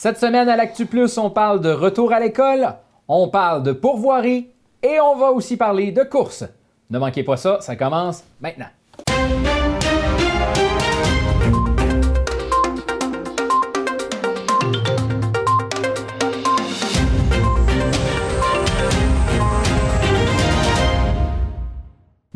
Cette semaine à l'Actu Plus, on parle de retour à l'école, on parle de pourvoirie et on va aussi parler de course. Ne manquez pas ça, ça commence maintenant.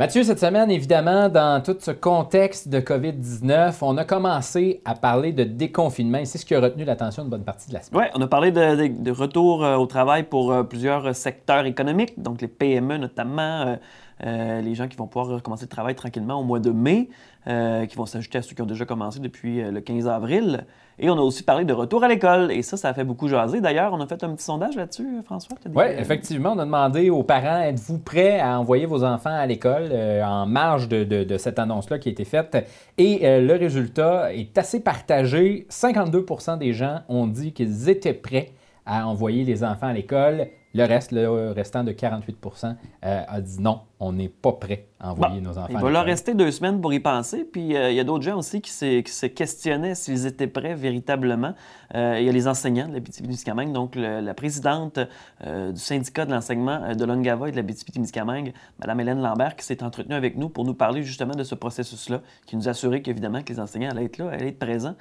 Mathieu, cette semaine, évidemment, dans tout ce contexte de COVID-19, on a commencé à parler de déconfinement c'est ce qui a retenu l'attention de bonne partie de la semaine. Oui, on a parlé de, retour euh, au travail pour euh, plusieurs secteurs économiques, donc les PME notamment, euh, les gens qui vont pouvoir recommencer le travail tranquillement au mois de mai, qui vont s'ajouter à ceux qui ont déjà commencé depuis le 15 avril. Et on a aussi parlé de retour à l'école. Et ça, ça a fait beaucoup jaser. D'ailleurs, on a fait un petit sondage là-dessus, François. Oui, effectivement. On a demandé aux parents, êtes-vous prêts à envoyer vos enfants à l'école euh, en marge de, cette annonce-là qui a été faite? Et euh, le résultat est assez partagé. 52% des gens ont dit qu'ils étaient prêts à envoyer les enfants à l'école. Le reste, le restant de 48% euh, a dit non, on n'est pas prêt à envoyer nos enfants. Il va leur rester deux semaines pour y penser. Puis euh, il y a d'autres gens aussi qui, se questionnaient s'ils étaient prêts véritablement. Euh, il y a les enseignants de la BTP-Témiscamingue, donc la présidente du syndicat de l'enseignement de l'Ongava et de la BTP-Témiscamingue, Mme Hélène Lambert, qui s'est entretenue avec nous pour nous parler justement de ce processus-là, qui nous assurait qu'évidemment que les enseignants allaient être là, allaient être présents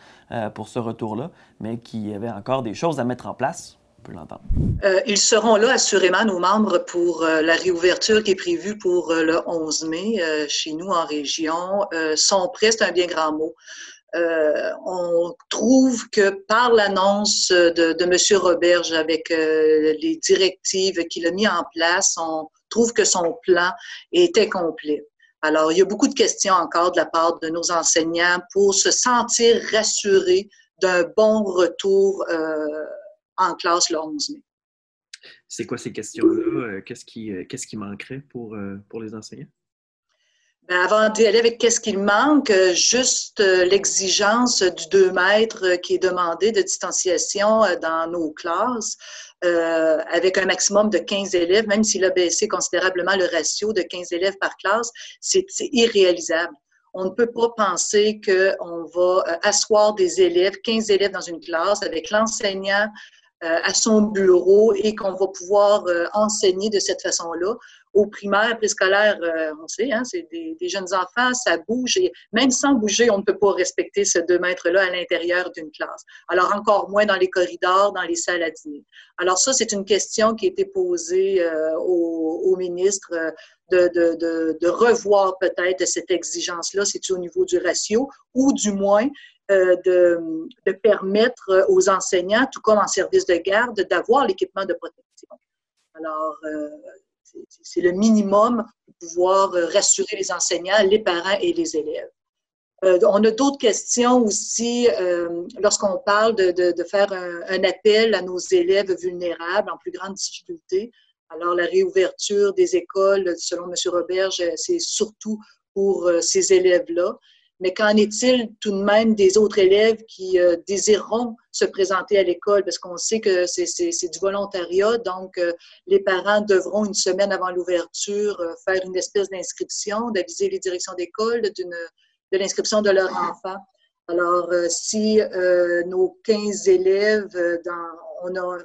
pour ce retour-là, mais qu'il y avait encore des choses à mettre en place euh, ils seront là, assurément, nos membres, pour euh, la réouverture qui est prévue pour euh, le 11 mai chez nous en région. sont prêts, c'est un bien grand mot. on trouve que par l'annonce de, de M. Roberge avec les directives qu'il a mis en place, on trouve que son plan était complet. Alors, il y a beaucoup de questions encore de la part de nos enseignants pour se sentir rassurés d'un bon retour en classe le 11 mai. C'est quoi ces questions-là? Euh, qu'est-ce qui, euh, qu'est-ce qui manquerait pour, euh, pour les enseignants? Ben, avant d'y aller avec qu'est-ce qu'il manque, juste l'exigence du 2 mètres qui est demandé de distanciation dans nos classes, avec un maximum de 15 élèves, même s'il a baissé considérablement le ratio de 15 élèves par classe, c'est irréalisable. On ne peut pas penser qu'on va asseoir des élèves, 15 élèves dans une classe, avec l'enseignant à son bureau et qu'on va pouvoir euh, enseigner de cette façon-là. Au primaire, préscolaire, euh, on sait, hein, c'est des, jeunes enfants, ça bouge et même sans bouger, on ne peut pas respecter ce deux mètres-là à l'intérieur d'une classe. Alors encore moins dans les corridors, dans les salles à dîner. Alors ça, c'est une question qui a été posée au, ministre de, revoir peut-être cette exigence-là, c'est au niveau du ratio, ou du moins euh, de, de, permettre aux enseignants, tout comme en service de garde, d'avoir l'équipement de protection. Alors, euh, c'est le minimum pour pouvoir rassurer les enseignants, les parents et les élèves. Euh, on a d'autres questions aussi lorsqu'on parle de, faire un, un, appel à nos élèves vulnérables en plus grande difficulté. Alors, la réouverture des écoles, selon M. Roberge, c'est surtout pour ces élèves-là. Mais qu'en est-il tout de même des autres élèves qui euh, désireront se présenter à l'école? Parce qu'on sait que c'est du volontariat, donc euh, les parents devront une semaine avant l'ouverture euh, faire une espèce d'inscription, d'aviser les directions d'école de l'inscription de leur enfant. Alors, si nos 15 élèves, on a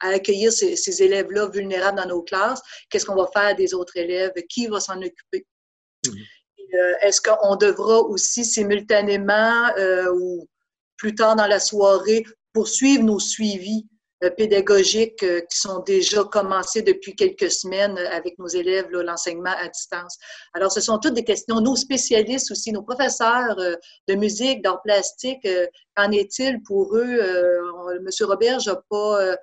à accueillir ces, ces élèves-là vulnérables dans nos classes, qu'est-ce qu'on va faire des autres élèves? Qui va s'en occuper? Mmh. Euh, est-ce qu'on devra aussi simultanément euh, ou plus tard dans la soirée poursuivre nos suivis euh, pédagogiques qui sont déjà commencés depuis quelques semaines avec nos élèves, l'enseignement à distance? Alors, ce sont toutes des questions. Nos spécialistes aussi, nos professeurs de musique, d'art plastique, qu'en est-il pour eux? M. Robert n'a pas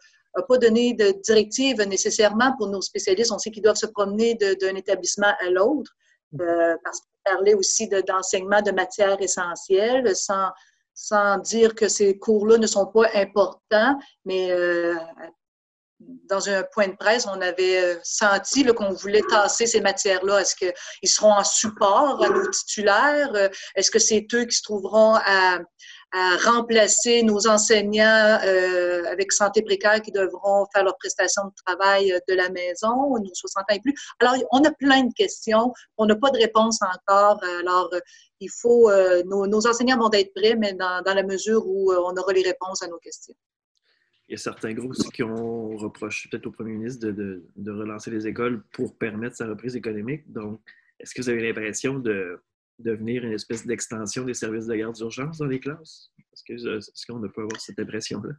pas donné de directive nécessairement pour nos spécialistes. On sait qu'ils doivent se promener d'un établissement à l'autre. Parlait aussi d'enseignement de, matières essentielles, sans, sans dire que ces cours-là ne sont pas importants, mais euh, dans un point de presse, on avait euh, senti qu'on voulait tasser ces matières-là. Est-ce qu'ils seront en support à nos titulaires? Est-ce que c'est eux qui se trouveront à, à remplacer nos enseignants euh, avec santé précaire qui devront faire leur prestation de travail euh, de la maison, nos 60 ans et plus. Alors, on a plein de questions. On n'a pas de réponse encore. Alors, euh, il faut, nos, enseignants vont être prêts, mais dans la mesure où on aura les réponses à nos questions. il y a certains groupes aussi qui ont reproché peut-être au premier ministre de, relancer les écoles pour permettre sa reprise économique. Donc, est-ce que vous avez l'impression de devenir une espèce d'extension des services de garde d'urgence dans les classes? Est-ce qu'on ne peut avoir cette impression-là?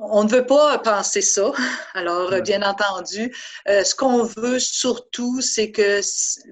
On ne veut pas penser ça. Alors, bien entendu, euh, ce qu'on veut surtout, c'est que,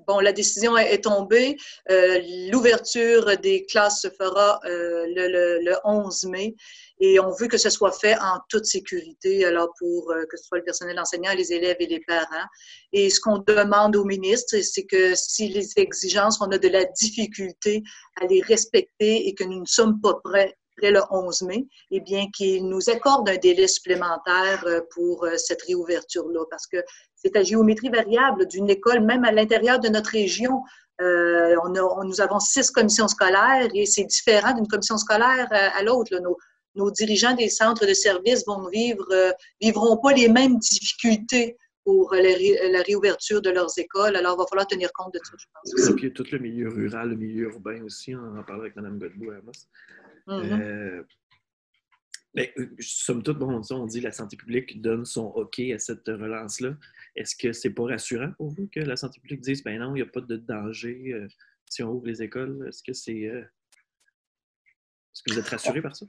bon, la décision est, tombée. Euh, l'ouverture des classes se fera euh, le, 11 mai et on veut que ce soit fait en toute sécurité, alors pour que ce soit le personnel enseignant, les élèves et les parents. Et ce qu'on demande au ministre, c'est que si les exigences, on a de la difficulté à les respecter et que nous ne sommes pas prêts le 11 mai, eh bien, qu'il nous accorde un délai supplémentaire euh, pour euh, cette réouverture-là, parce que c'est à géométrie variable d'une école, même à l'intérieur de notre région. Euh, on nous avons six commissions scolaires et c'est différent d'une commission scolaire à, l'autre. Nos, dirigeants des centres de services vont vivre, vivront pas les mêmes difficultés pour la, réouverture de leurs écoles. Alors, il va falloir tenir compte de ça, je pense. Et puis, tout le milieu rural, le milieu urbain aussi, on en parlera avec Mme Godbout à Mm-hmm. Euh, mais, euh, somme toute, on dit la santé publique donne son OK à cette relance-là. Est-ce que c'est pas rassurant pour vous que la santé publique dise, ben non, il n'y a pas de danger euh, si on ouvre les écoles? Est-ce que c'est. Est-ce que vous êtes rassuré par ça?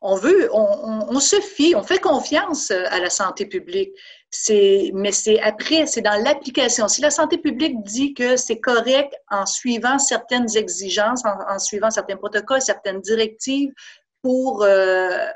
On veut, on, se fie, on fait confiance à la santé publique. C'est, mais c'est après, c'est dans l'application. Si la santé publique dit que c'est correct en suivant certaines exigences, en, suivant certains protocoles, certaines directives pour euh,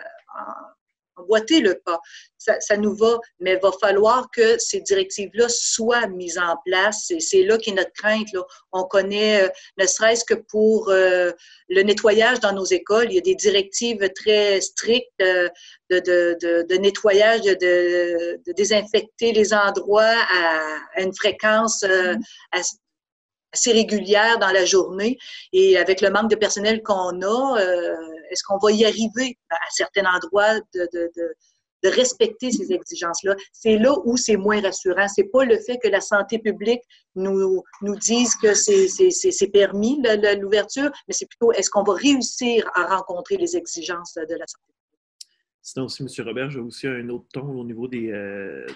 emboîter le pas. Ça, ça, nous va, mais il va falloir que ces directives-là soient mises en place. Et c'est là qu'est notre crainte. Là. On connaît, euh, ne serait-ce que pour euh, le nettoyage dans nos écoles, il y a des directives très strictes euh, de, de, de, nettoyage, de, désinfecter les endroits à, une fréquence mm-hmm. assez régulière dans la journée. Et avec le manque de personnel qu'on a, est-ce qu'on va y arriver à certains endroits de, de, de, respecter ces exigences-là? C'est là où c'est moins rassurant. C'est pas le fait que la santé publique nous, nous dise que c'est permis, l'ouverture, mais c'est plutôt est-ce qu'on va réussir à rencontrer les exigences de la santé? Publique? Sinon aussi, M. Robert, j'ai aussi un autre ton au niveau des, euh,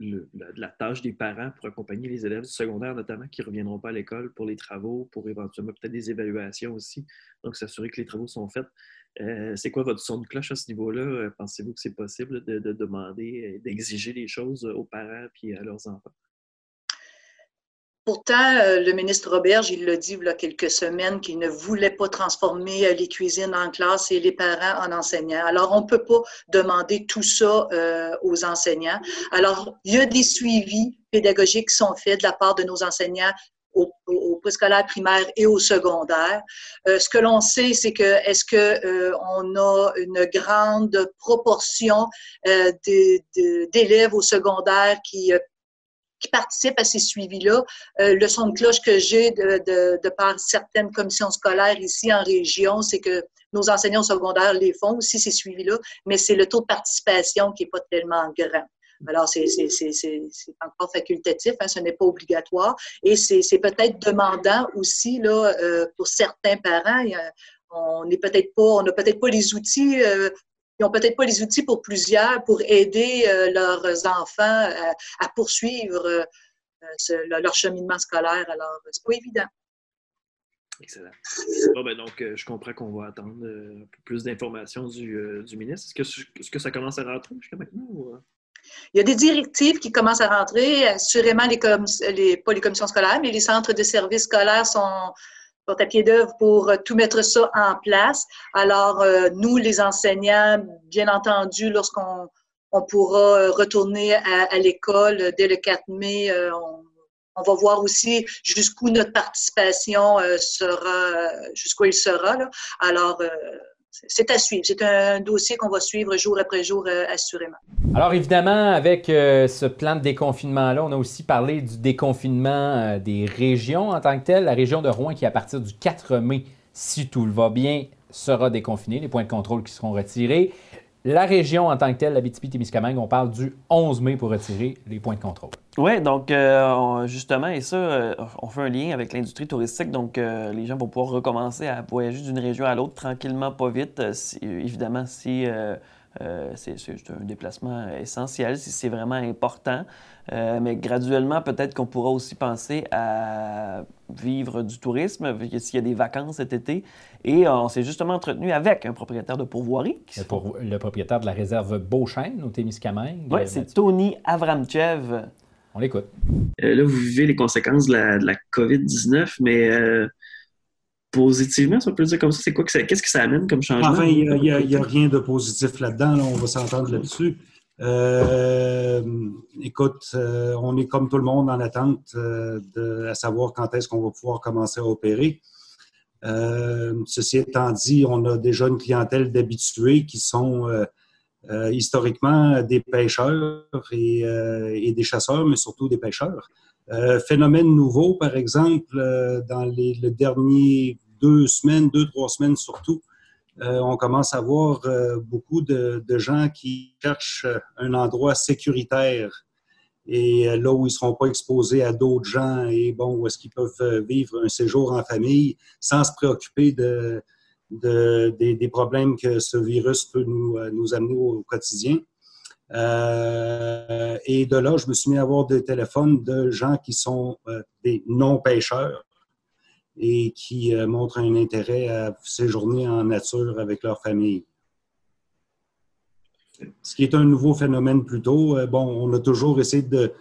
de la tâche des parents pour accompagner les élèves du secondaire, notamment, qui ne reviendront pas à l'école pour les travaux, pour éventuellement peut-être des évaluations aussi. Donc, s'assurer que les travaux sont faits. Euh, c'est quoi votre son de cloche à ce niveau-là? Euh, pensez-vous que c'est possible de, de demander, d'exiger des choses aux parents et à leurs enfants? Pourtant, euh, le ministre Roberge, il l'a dit il y a quelques semaines qu'il ne voulait pas transformer euh, les cuisines en classe et les parents en enseignants. Alors, on ne peut pas demander tout ça euh, aux enseignants. Alors, il y a des suivis pédagogiques qui sont faits de la part de nos enseignants au, au préscolaire primaire et au secondaire. ce que l'on sait, c'est que est-ce que on a une grande proportion d'élèves au secondaire qui qui participent à ces suivis-là. Euh, le son de cloche que j'ai de, de, par certaines commissions scolaires ici en région, c'est que nos enseignants secondaires les font aussi, ces suivis-là, mais c'est le taux de participation qui n'est pas tellement grand. Alors, c'est encore facultatif, hein, ce n'est pas obligatoire. Et c'est peut-être demandant aussi là, euh, pour certains parents. On n'est peut-être pas, on n'a peut-être pas les outils euh, ils n'ont peut-être pas les outils pour plusieurs pour aider euh, leurs enfants euh, à poursuivre euh, leur cheminement scolaire. Alors, c'est pas évident. Excellent. Ben donc, je comprends qu'on va attendre un peu plus d'informations du, ministre. Est-ce que, ça commence à rentrer jusqu'à maintenant? Il y a des directives qui commencent à rentrer. Assurément, les, les, pas les commissions scolaires, mais les centres de services scolaires sont, à pied d'œuvre pour euh, tout mettre ça en place. Alors, euh, nous, les enseignants, bien entendu, lorsqu'on on pourra euh, retourner à, l'école dès le 4 mai, on, va voir aussi jusqu'où notre participation sera, jusqu'où il sera. Là. Alors, c'est à suivre. C'est un dossier qu'on va suivre jour après jour, euh, assurément. Alors, évidemment, avec euh, ce plan de déconfinement-là, on a aussi parlé du déconfinement euh, des régions en tant que tel. La région de Rouen, qui à partir du 4 mai, si tout va bien, sera déconfinée, les points de contrôle qui seront retirés. la région en tant que telle, la BTP-Témiscamingue, on parle du 11 mai pour retirer les points de contrôle. Oui, donc euh, justement, et ça, euh, on fait un lien avec l'industrie touristique. Donc, euh, les gens vont pouvoir recommencer à voyager d'une région à l'autre tranquillement, pas vite. évidemment, si c'est un déplacement essentiel, si c'est vraiment important. mais graduellement, peut-être qu'on pourra aussi penser à vivre du tourisme, s'il y a des vacances cet été. Et on s'est justement entretenu avec un propriétaire de pourvoirie. Pour le propriétaire de la réserve Beauchesne au Témiscamingue. Oui, c'est Tony Avramchev. On l'écoute. Euh, là, vous vivez les conséquences de la, COVID-19, mais euh, positivement, ça peut dire comme ça, c'est quoi que qu'est-ce que ça amène comme changement? Enfin, il n'y a, rien de positif là-dedans, on va s'entendre là-dessus. Euh, écoute, on est comme tout le monde en attente de, à savoir quand est-ce qu'on va pouvoir commencer à opérer. ceci étant dit, on a déjà une clientèle d'habitués qui sont euh, historiquement des pêcheurs euh, et, des chasseurs, mais surtout des pêcheurs. Euh, phénomène nouveau, par exemple, dans les, derniers deux semaines, deux, trois semaines surtout, on commence à voir beaucoup de, gens qui cherchent un endroit sécuritaire et là où ils ne seront pas exposés à d'autres gens et bon, où est-ce qu'ils peuvent vivre un séjour en famille sans se préoccuper de, des, problèmes que ce virus peut nous, euh, amener au, quotidien. Euh, et de là, je me suis mis à avoir des téléphones de gens qui sont euh, des non-pêcheurs et qui montrent un intérêt à séjourner en nature avec leur famille. Ce qui est un nouveau phénomène plutôt. bon, on a toujours essayé de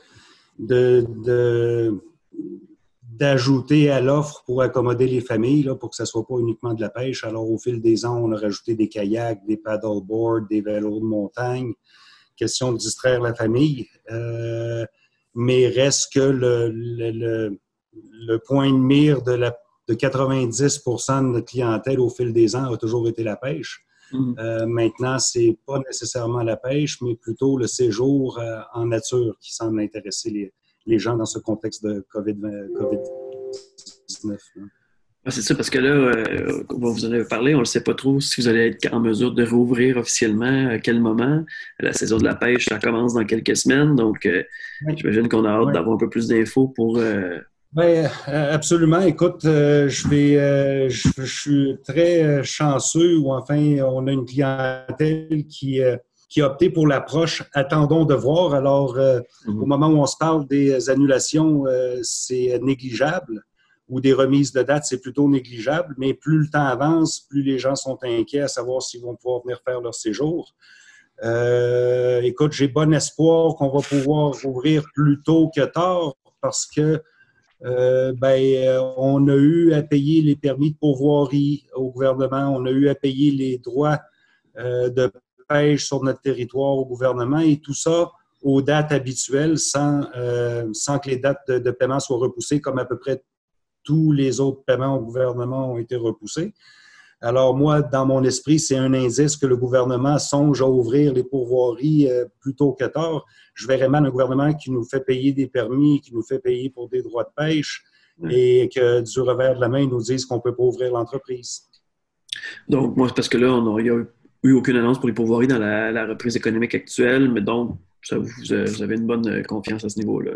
d'ajouter à l'offre pour accommoder les familles, là, pour que ce ne soit pas uniquement de la pêche. Alors, au fil des ans, on a rajouté des kayaks, des paddleboards, des vélos de montagne. Question de distraire la famille. Euh, mais reste que le, le, le, point de mire de, la, de 90 de notre clientèle au fil des ans a toujours été la pêche. Mm. Euh, maintenant, ce n'est pas nécessairement la pêche, mais plutôt le séjour euh, en nature qui semble intéresser les, les gens dans ce contexte de COVID-19. Ah, c'est ça, parce que là, euh, vous en avez parlé, on ne sait pas trop si vous allez être en mesure de rouvrir officiellement, à quel moment. La saison de la pêche, ça commence dans quelques semaines, donc euh, j'imagine qu'on a hâte d'avoir un peu plus d'infos pour... Euh... Ben, euh, absolument. Écoute, je vais, je, suis très chanceux, ou enfin, on a une clientèle qui qui a opté pour l'approche attendons de voir. Alors, euh, mhm. au moment où on se parle des annulations, euh, c'est négligeable, ou des remises de date, c'est plutôt négligeable, mais plus le temps avance, plus les gens sont inquiets à savoir s'ils vont pouvoir venir faire leur séjour. Euh, écoute, j'ai bon espoir qu'on va pouvoir ouvrir plus tôt que tard parce que ben, on a eu à payer les permis de pourvoirie au gouvernement, on a eu à payer les droits de pêche sur notre territoire au gouvernement et tout ça aux dates habituelles sans, euh, sans que les dates de, paiement soient repoussées comme à peu près tous les autres paiements au gouvernement ont été repoussés. Alors moi, dans mon esprit, c'est un indice que le gouvernement songe à ouvrir les pourvoiries euh, plus tôt que tard. Je verrais mal un gouvernement qui nous fait payer des permis, qui nous fait payer pour des droits de pêche et que du revers de la main, ils nous disent qu'on ne peut pas ouvrir l'entreprise. Donc, moi, c'est parce que là, on a, il y a eu aucune annonce pour les pourvoiries dans la, reprise économique actuelle, mais donc, vous, avez une bonne euh, confiance à ce niveau-là.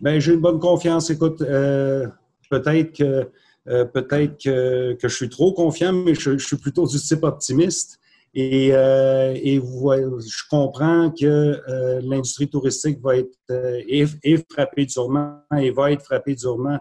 Bien, j'ai une bonne confiance. Écoute, euh, peut-être que euh, peut-être que, je suis trop confiant, mais je, suis plutôt du type optimiste. Et, je comprends que l'industrie touristique va être est, frappée durement et va être frappée durement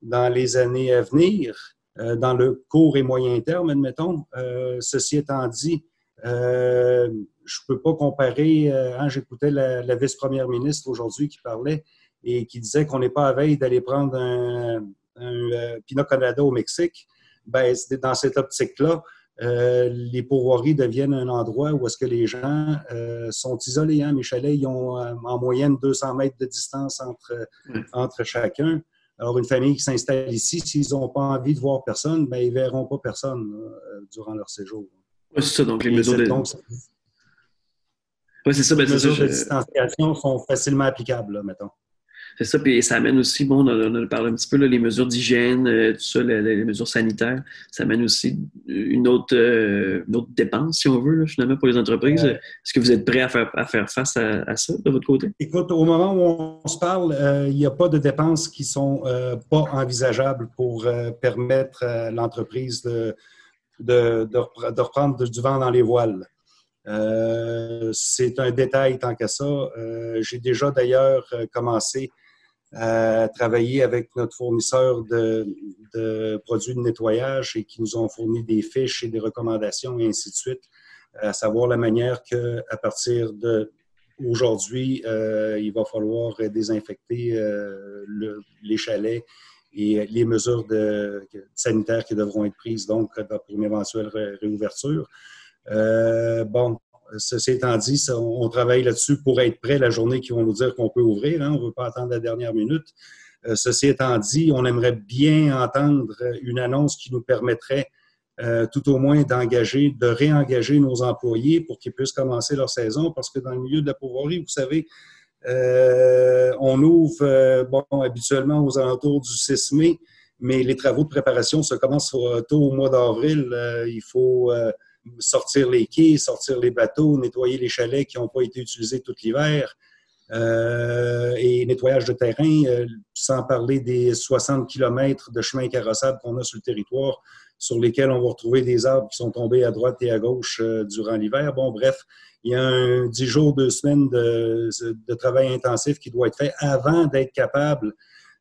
dans les années à venir. Euh, dans le court et moyen terme, admettons. Euh, ceci étant dit, euh, je ne peux pas comparer. Hein, J'écoutais la, vice-première ministre aujourd'hui qui parlait et qui disait qu'on n'est pas à veille d'aller prendre un, un Pinot Canada au Mexique. Ben, dans cette optique-là, les pourvoiries deviennent un endroit où est-ce que les gens sont isolés. Hein? Mes chalets, ils ont en moyenne 200 mètres de distance entre, entre chacun. Alors, une famille qui s'installe ici, s'ils n'ont pas envie de voir personne, ben, ils ne verront pas personne euh, durant leur séjour. Oui, c'est ça. Donc, les mesures de... Oui, c'est ça. Ben, les mesures de distanciation sont facilement applicables, là, mettons. C'est ça, puis ça amène aussi, bon, on a, parlé un petit peu, là, les mesures d'hygiène, tout ça, les, mesures sanitaires, ça amène aussi une autre, autre dépense, si on veut, là, finalement, pour les entreprises. Est-ce que vous êtes prêt à faire, à faire face à, ça de votre côté? Écoute, au moment où on se parle, il n'y a pas de dépenses qui sont pas envisageables pour permettre à l'entreprise de, de, de, reprendre du vent dans les voiles. Euh, c'est un détail tant qu'à ça. Euh, j'ai déjà d'ailleurs euh, commencé à travailler avec notre fournisseur de, produits de nettoyage et qui nous ont fourni des fiches et des recommandations et ainsi de suite, à savoir la manière que à partir de aujourd'hui, il va falloir désinfecter les chalets et les mesures de, sanitaires qui devront être prises donc pour une éventuelle réouverture. Euh, bon, ceci étant dit, on, travaille là-dessus pour être prêt la journée qui vont nous dire qu'on peut ouvrir. Hein, on ne veut pas attendre la dernière minute. Euh, ceci étant dit, on aimerait bien entendre une annonce qui nous permettrait euh, tout au moins d'engager, de réengager nos employés pour qu'ils puissent commencer leur saison, parce que dans le milieu de la pauvreté, vous savez, on ouvre bon, habituellement aux alentours du 6 mai, mais les travaux de préparation se commencent tôt au mois d'avril. il faut sortir les quais, sortir les bateaux, nettoyer les chalets qui n'ont pas été utilisés tout l'hiver. Euh, et nettoyage de terrain, euh, sans parler des 60 km de chemins carrossables qu'on a sur le territoire, sur lesquels on va retrouver des arbres qui sont tombés à droite et à gauche euh, durant l'hiver. Bon, bref, il y a un 10 jours, deux semaines de, de, travail intensif qui doit être fait avant d'être capable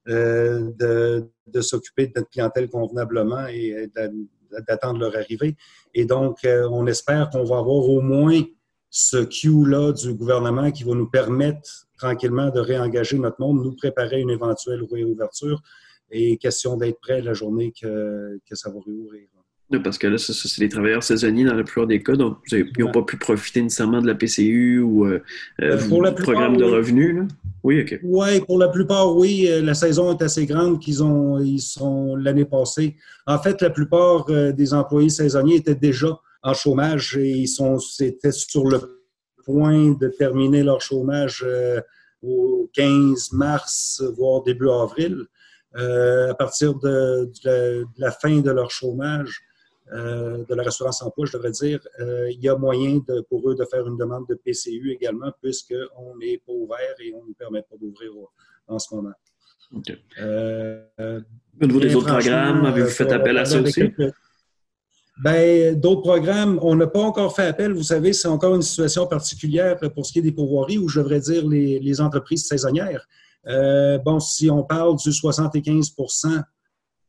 de, de s'occuper de notre clientèle convenablement et d'attendre leur arrivée. Et donc, euh, on espère qu'on va avoir au moins ce Q-là du gouvernement qui va nous permettre tranquillement de réengager notre monde, nous préparer une éventuelle réouverture et question d'être prêt la journée que, que ça va réouvrir. Parce que là, c'est des travailleurs saisonniers dans la plupart des cas, donc ils n'ont pas pu profiter nécessairement de la PCU ou euh, euh, du programme de revenus. Oui, OK. Oui, pour la plupart, oui. Euh, la saison est assez grande qu'ils ont, ils sont l'année passée. En fait, la plupart des employés saisonniers étaient déjà en chômage et ils sont, étaient sur le point de terminer leur chômage au 15 mars, voire début avril. à partir de, la, fin de leur chômage, euh, de la restaurance emploi, je devrais dire, euh, il y a moyen de, pour eux de faire une demande de PCU également, puisqu'on n'est pas ouvert et on ne nous permet pas d'ouvrir en ce moment. Euh, au niveau des autres programmes, avez-vous fait appel à ça aussi? Ben, d'autres programmes, on n'a pas encore fait appel. Vous savez, c'est encore une situation particulière pour ce qui est des pourvoiries, ou je devrais dire les, entreprises saisonnières. bon, si on parle du 75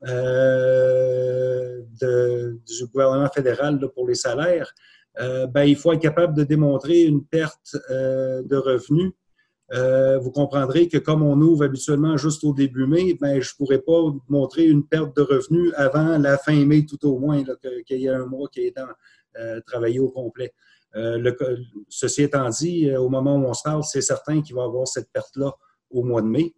euh, du gouvernement fédéral pour les salaires, euh, ben, il faut être capable de démontrer une perte euh, de revenus. vous comprendrez que comme on ouvre habituellement juste au début mai, ben, je ne pourrais pas montrer une perte de revenus avant la fin mai tout au moins, qu'il y ait un mois qui est travaillé au complet. ceci étant dit, au moment où on se parle, c'est certain qu'il va y avoir cette perte-là au mois de mai.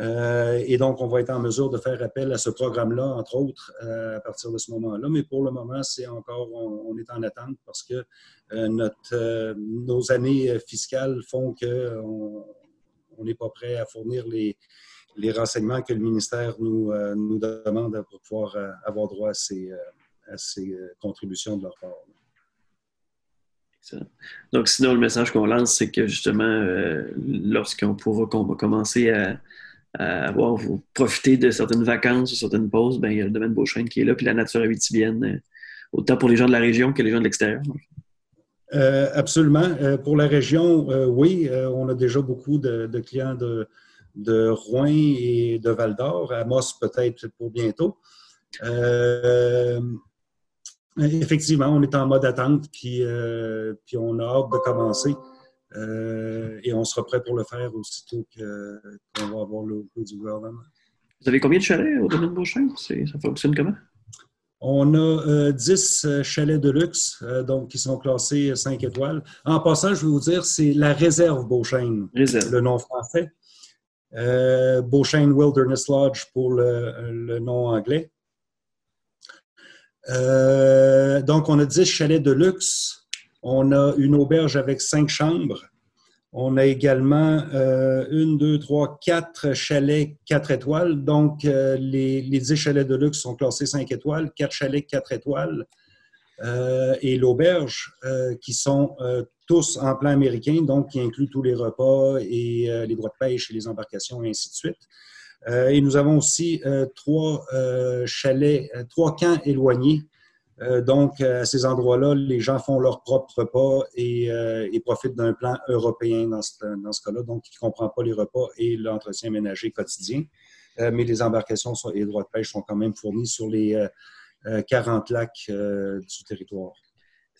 Euh, et donc, on va être en mesure de faire appel à ce programme-là, entre autres, euh, à partir de ce moment-là. Mais pour le moment, c'est encore, on, est en attente parce que euh, nos années fiscales font qu'on n'est pas prêt à fournir les, renseignements que le ministère nous, demande pour pouvoir avoir droit à ces, contributions de leur part. Donc, sinon, le message qu'on lance, c'est que justement, lorsqu'on pourra commencer à avoir profiter de certaines vacances ou certaines pauses, ben, il y a le domaine Beauchesne qui est là, puis la nature habitivienne, euh, autant pour les gens de la région que les gens de l'extérieur. Euh, absolument. Euh, pour la région, oui, on a déjà beaucoup de, clients de, Rouen et de Val d'Or, à Moss peut-être pour bientôt. effectivement, on est en mode attente, puis on a hâte de commencer. Euh, et on sera prêt pour le faire aussitôt qu'on va avoir le coup du gouvernement. Vous avez combien de chalets au domaine Beauchamp? Ça fonctionne comment? On a 10 euh, euh, chalets de luxe, donc qui sont classés 5 étoiles. En passant, je vais vous dire, c'est la réserve Beauchesne, le nom français. Euh, Wilderness Lodge pour le, nom anglais. donc, on a 10 chalets de luxe on a une auberge avec cinq chambres. On a également euh, une, deux, trois, quatre chalets quatre étoiles. Donc, euh, les, les 10 chalets de luxe sont classés cinq étoiles, quatre chalets quatre étoiles euh, et l'auberge qui sont tous en plan américain, donc qui inclut tous les repas et les droits de pêche et les embarcations et ainsi de suite. et nous avons aussi trois chalets, trois camps éloignés donc, à ces endroits-là, les gens font leur propre repas et, euh, profitent d'un plan européen dans ce, cas-là, donc qui ne comprend pas les repas et l'entretien ménager quotidien. Euh, mais les embarcations et les droits de pêche sont quand même fournis sur les 40 lacs du territoire.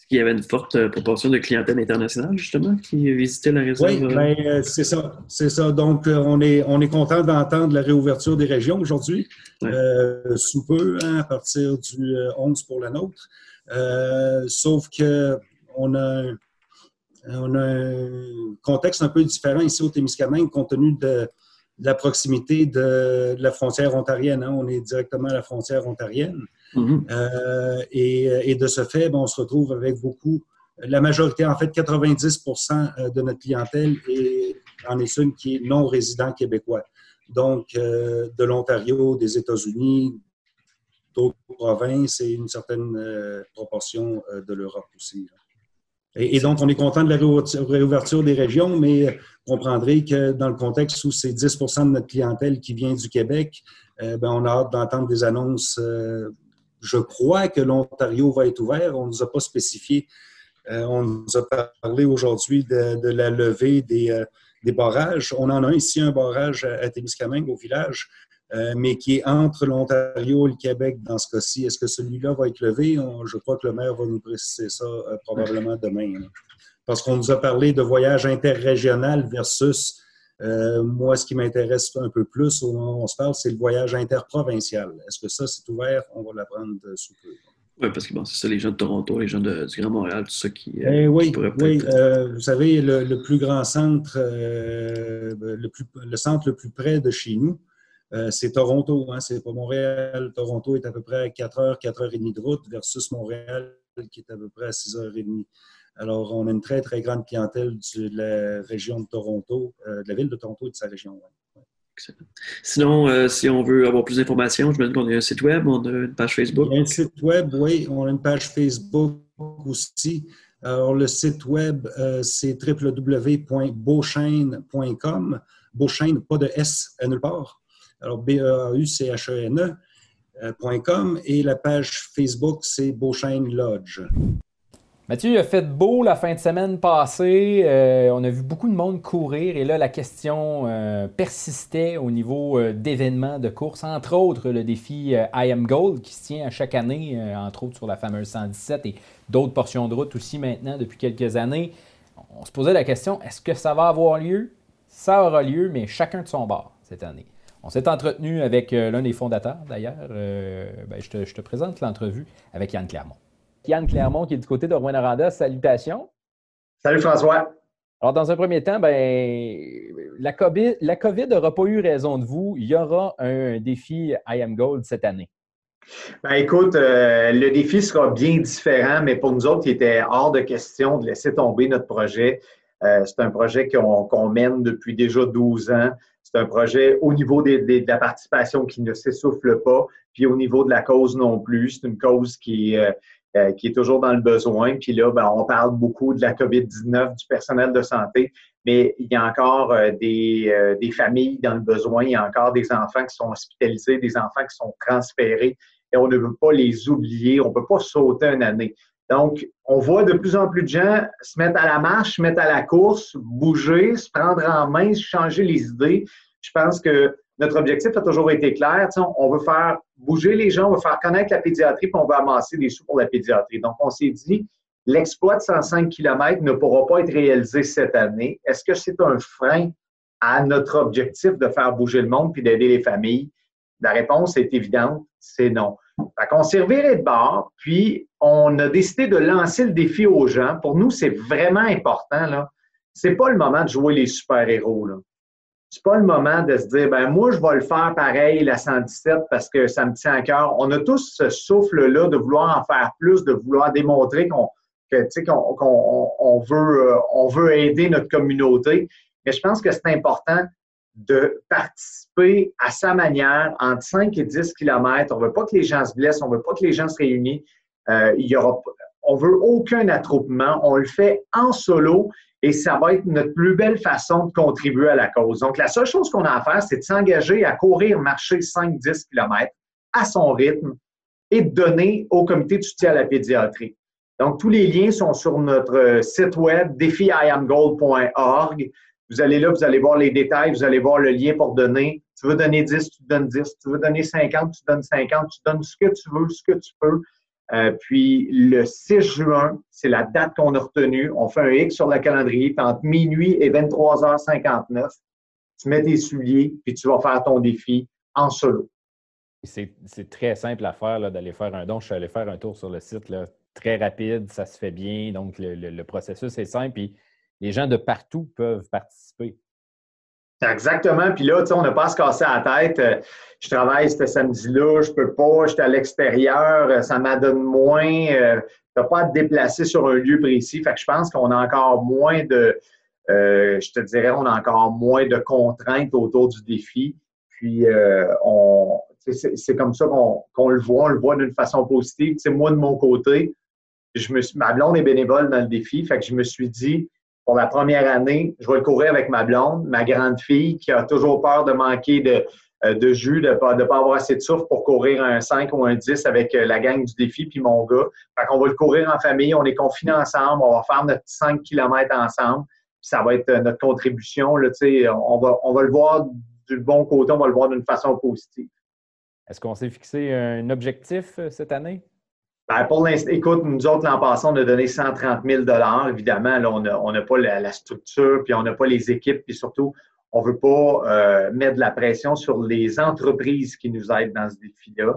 Est-ce qu'il y avait une forte euh, proportion de clientèle internationale, justement, qui visitait la réserve? Oui, ben, euh, c'est ça. C'est ça. Donc, euh, on est, on est content d'entendre la réouverture des régions aujourd'hui, sous peu, hein, à partir du 11 pour la nôtre. sauf que on a, on a un contexte un peu différent ici au Témiscamingue, compte tenu de, la proximité de, la frontière ontarienne. Hein. On est directement à la frontière ontarienne. Mm-hmm. Euh, et, de ce fait, ben, on se retrouve avec beaucoup, la majorité, en fait, 90 euh, de notre clientèle est, en est une qui est non résident québécois. Donc, euh, de l'Ontario, des États-Unis, d'autres provinces et une certaine proportion de l'Europe aussi. Et, donc, on est content de la réouverture des régions, mais vous comprendrez que dans le contexte où c'est 10% de notre clientèle qui vient du Québec, ben, on a hâte d'entendre des annonces je crois que l'Ontario va être ouvert. On ne nous a pas spécifié. Euh, on nous a parlé aujourd'hui de, la levée euh, des, barrages. On en a ici un barrage à, Témiscamingue, au village, euh, mais qui est entre l'Ontario et le Québec dans ce cas-ci. Est-ce que celui-là va être levé? je crois que le maire va nous préciser ça probablement demain. Parce qu'on nous a parlé de voyage interrégional versus euh, moi, ce qui m'intéresse un peu plus au moment où on se parle, c'est le voyage interprovincial. Est-ce que ça, c'est ouvert? On va l'apprendre sous peu. Oui, parce que bon, c'est ça, les gens de Toronto, les gens de, du Grand Montréal, tout ça qui. Euh, eh oui, oui. Euh, vous savez, le, plus grand centre, le, plus, le centre le plus près de chez nous, c'est Toronto. Hein, c'est pas Montréal. Toronto est à peu près à 4 heures, 4 heures et demie de route versus Montréal qui est à peu près à 6 heures et demie. Alors, on a une très, très grande clientèle de la région de Toronto, euh, de la ville de Toronto et de sa région. Sinon, euh, si on veut avoir plus d'informations, je me dis qu'on a un site web, on a une page Facebook? Il y a un site web, oui, on a une page Facebook aussi. Alors, le site web, euh, c'est www.beauchesne.com. Beauchesne, pas de S à nulle part. Alors, B-E-A-U-C-H-E-N-E.com. Et la page Facebook, c'est Beauchesne Lodge. Mathieu, il a fait beau la fin de semaine passée. Euh, on a vu beaucoup de monde courir et là, la question euh, persistait au niveau euh, d'événements de course, entre autres le défi I Am Gold qui se tient à chaque année, entre autres sur la fameuse 117 et d'autres portions de route aussi maintenant depuis quelques années. On se posait la question est-ce que ça va avoir lieu? Ça aura lieu, mais chacun de son bord cette année. On s'est entretenu avec l'un des fondateurs d'ailleurs. Ben, je, te, je te présente l'entrevue avec Yann Clermont. Yann Clermont, qui est du côté de Rouen-Aranda. Salutations. Salut François. Alors, dans un premier temps, ben, la COVID la COVID n'aura pas eu raison de vous. Il y aura un défi I Am Gold cette année. Ben, écoute, euh, le défi sera bien différent, mais pour nous autres, il était hors de question de laisser tomber notre projet. Euh, c'est un projet qu'on mène depuis déjà 12 ans. C'est un projet au niveau de la participation qui ne s'essouffle pas, puis au niveau de la cause non plus. C'est une cause qui, euh, euh, qui est toujours dans le besoin. Puis là, ben, on parle beaucoup de la COVID-19, du personnel de santé, mais il y a encore euh, des, euh, des, familles dans le besoin, il y a encore des enfants qui sont hospitalisés, des enfants qui sont transférés, et on ne veut pas les oublier, on ne peut pas sauter une année. Donc, on voit de plus en plus de gens se mettre à la marche, se mettre à la course, bouger, se prendre en main, changer les idées. Je pense que notre objectif a toujours été clair. On veut faire bouger les gens, on veut faire connaître la pédiatrie, puis on veut amasser des sous pour la pédiatrie. Donc, on s'est dit, l'exploit de 105 km ne pourra pas être réalisé cette année. Est-ce que c'est un frein à notre objectif de faire bouger le monde puis d'aider les familles? La réponse est évidente, c'est non. Fait qu'on s'est reviré de bord, puis on a décidé de lancer le défi aux gens. Pour nous, c'est vraiment important. Là. C'est pas le moment de jouer les super-héros. C'est pas le moment de se dire, ben moi, je vais le faire pareil, la 117, parce que ça me tient à cœur. On a tous ce souffle-là de vouloir en faire plus, de vouloir démontrer qu'on qu'on veut, on veut aider notre communauté. Mais je pense que c'est important de participer à sa manière entre 5 et 10 km. On ne veut pas que les gens se blessent, on ne veut pas que les gens se réunissent. Euh, il y aura, on veut aucun attroupement. On le fait en solo et ça va être notre plus belle façon de contribuer à la cause. Donc, la seule chose qu'on a à faire, c'est de s'engager à courir, marcher 5-10 km à son rythme et de donner au comité de soutien à la pédiatrie. Donc, tous les liens sont sur notre site web défiiamgold.org. Vous allez là, vous allez voir les détails, vous allez voir le lien pour donner. Tu veux donner 10, tu donnes 10. Tu veux donner 50, tu donnes 50. Tu donnes ce que tu veux, ce que tu peux. Euh, puis le 6 juin, c'est la date qu'on a retenue. On fait un X sur le calendrier. Entre minuit et 23h59, tu mets tes souliers, puis tu vas faire ton défi en solo. C'est très simple à faire d'aller faire un don. Je suis allé faire un tour sur le site, là, très rapide, ça se fait bien. Donc, le, processus est simple. Puis les gens de partout peuvent participer. Exactement. Puis là, on n'a pas à se casser la tête. Euh, je travaille ce samedi-là, je peux pas, je suis à l'extérieur, euh, ça m'adonne moins. Euh, tu n'as pas à te déplacer sur un lieu précis. Fait que je pense qu'on a encore moins de, je te dirais, on a encore moins de contraintes autour du défi. Puis, on, c'est comme ça qu'on le voit, on le voit d'une façon positive. sais, moi, de mon côté, je me suis, ma blonde est bénévole dans le défi. Fait que je me suis dit, pour la première année, je vais le courir avec ma blonde, ma grande fille, qui a toujours peur de manquer de, euh, de jus, de ne pas, de pas avoir assez de souffle pour courir un 5 ou un 10 avec euh, la gang du défi puis mon gars. Fait qu'on va le courir en famille, on est confinés ensemble, on va faire notre 5 km ensemble. Puis ça va être euh, notre contribution. Là, on, va, on va le voir du bon côté, on va le voir d'une façon positive. Est-ce qu'on s'est fixé un objectif cette année? Ben, pour l'instant, écoute, nous autres, l'an passé, on a donné 130 000 Évidemment, là, on n'a pas la, structure, puis on n'a pas les équipes, puis surtout, on ne veut pas euh, mettre de la pression sur les entreprises qui nous aident dans ce défi-là.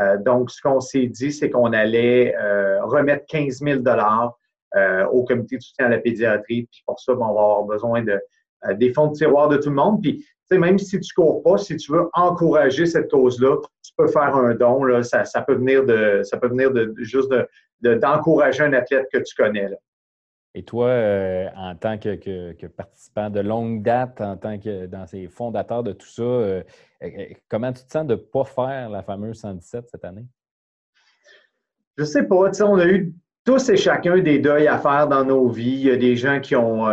Euh, donc, ce qu'on s'est dit, c'est qu'on allait euh, remettre 15 000 au comité de soutien à la pédiatrie. Puis pour ça, ben, on va avoir besoin de, des fonds de tiroir de tout le monde. Puis même si tu cours pas, si tu veux encourager cette cause-là, tu peux faire un don. Là, ça, peut venir de, ça peut venir de, juste d'encourager un athlète que tu connais. Et toi, euh, en tant que, participant de longue date, en tant que dans ces fondateurs de tout ça, euh, euh, comment tu te sens de ne pas faire la fameuse 117 cette année? Je ne sais pas. On a eu tous et chacun des deuils à faire dans nos vies. Il y a des gens qui ont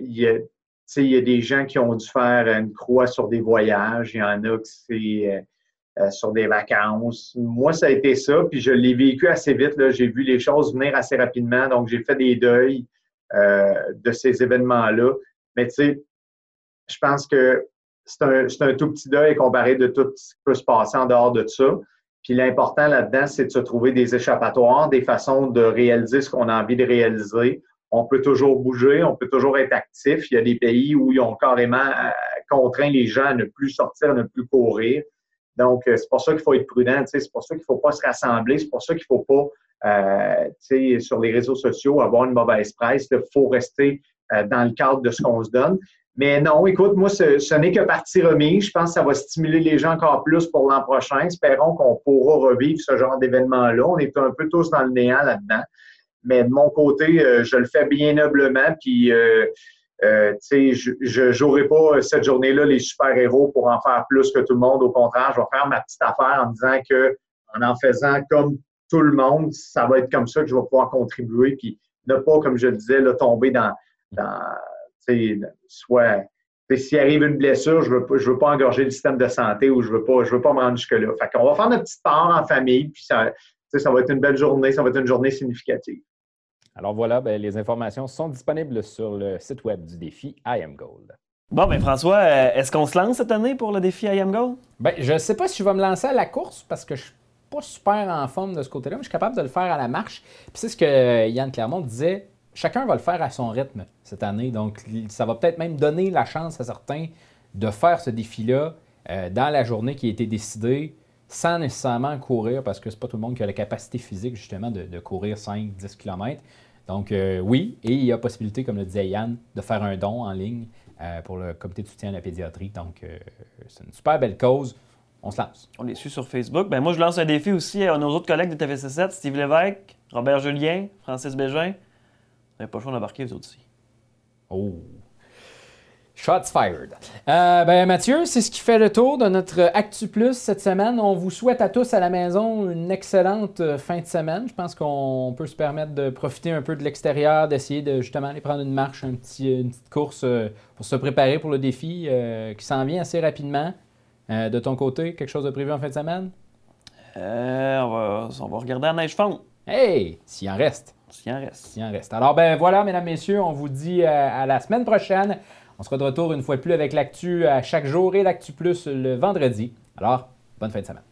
il y a des gens qui ont dû faire une croix sur des voyages, il y en a qui c'est euh, euh, sur des vacances. Moi, ça a été ça, puis je l'ai vécu assez vite. J'ai vu les choses venir assez rapidement, donc j'ai fait des deuils euh, de ces événements-là. Mais tu sais, je pense que c'est un, un, tout petit deuil comparé de tout ce qui peut se passer en dehors de ça. Puis l'important là-dedans, c'est de se trouver des échappatoires, des façons de réaliser ce qu'on a envie de réaliser on peut toujours bouger, on peut toujours être actif. Il y a des pays où ils ont carrément euh, contraint les gens à ne plus sortir, à ne plus courir. Donc, euh, c'est pour ça qu'il faut être prudent, c'est pour ça qu'il ne faut pas se rassembler, c'est pour ça qu'il ne faut pas, euh, sur les réseaux sociaux, avoir une mauvaise presse. Il faut rester euh, dans le cadre de ce qu'on se donne. Mais non, écoute, moi, ce, n'est que partie remise. Je pense que ça va stimuler les gens encore plus pour l'an prochain. Espérons qu'on pourra revivre ce genre d'événement-là. On est un peu tous dans le néant là-dedans. Mais de mon côté, euh, je le fais bien noblement. Puis, euh, euh, tu sais, je n'aurai pas cette journée-là les super-héros pour en faire plus que tout le monde. Au contraire, je vais faire ma petite affaire en disant que en en faisant comme tout le monde, ça va être comme ça que je vais pouvoir contribuer. Puis, ne pas, comme je le disais, là, tomber dans, dans soit s'il arrive une blessure, je ne veux, veux, pas engorger le système de santé ou je ne veux, pas, je veux pas me rendre jusque-là. Fait qu'on va faire notre petite part en famille, puis ça, ça va être une belle journée, ça va être une journée significative. Alors voilà, ben, les informations sont disponibles sur le site web du défi I Am Gold. Bon, ben François, euh, est-ce qu'on se lance cette année pour le défi I Am Gold? Ben, je ne sais pas si je vais me lancer à la course parce que je suis pas super en forme de ce côté-là, mais je suis capable de le faire à la marche. Puis c'est ce que Yann Clermont disait, chacun va le faire à son rythme cette année. Donc, ça va peut-être même donner la chance à certains de faire ce défi-là euh, dans la journée qui a été décidée sans nécessairement courir parce que c'est pas tout le monde qui a la capacité physique justement de, courir 5-10 km. Donc euh, oui, et il y a possibilité, comme le disait Yann, de faire un don en ligne euh, pour le comité de soutien à la pédiatrie. Donc euh, c'est une super belle cause. On se lance. On est su sur Facebook. Ben, moi, je lance un défi aussi à nos autres collègues de TVC7, Steve Lévesque, Robert Julien, Francis Bégin. n'avez pas le choix d'embarquer, vous aussi. Oh! Shots fired. Euh, ben, Mathieu, c'est ce qui fait le tour de notre Actu Plus cette semaine. On vous souhaite à tous à la maison une excellente euh, fin de semaine. Je pense qu'on peut se permettre de profiter un peu de l'extérieur, d'essayer de justement aller prendre une marche, un petit, une petite course euh, pour se préparer pour le défi qui s'en vient assez rapidement. de ton côté, quelque chose de prévu en fin de semaine? on, va, on, va, regarder la neige fond. Hey! S'il en reste. S'il en reste. S'il en reste. Alors, ben voilà, mesdames, messieurs, on vous dit à la semaine prochaine. On sera de retour une fois de plus avec l'actu à chaque jour et l'actu plus le vendredi. Alors, bonne fin de semaine.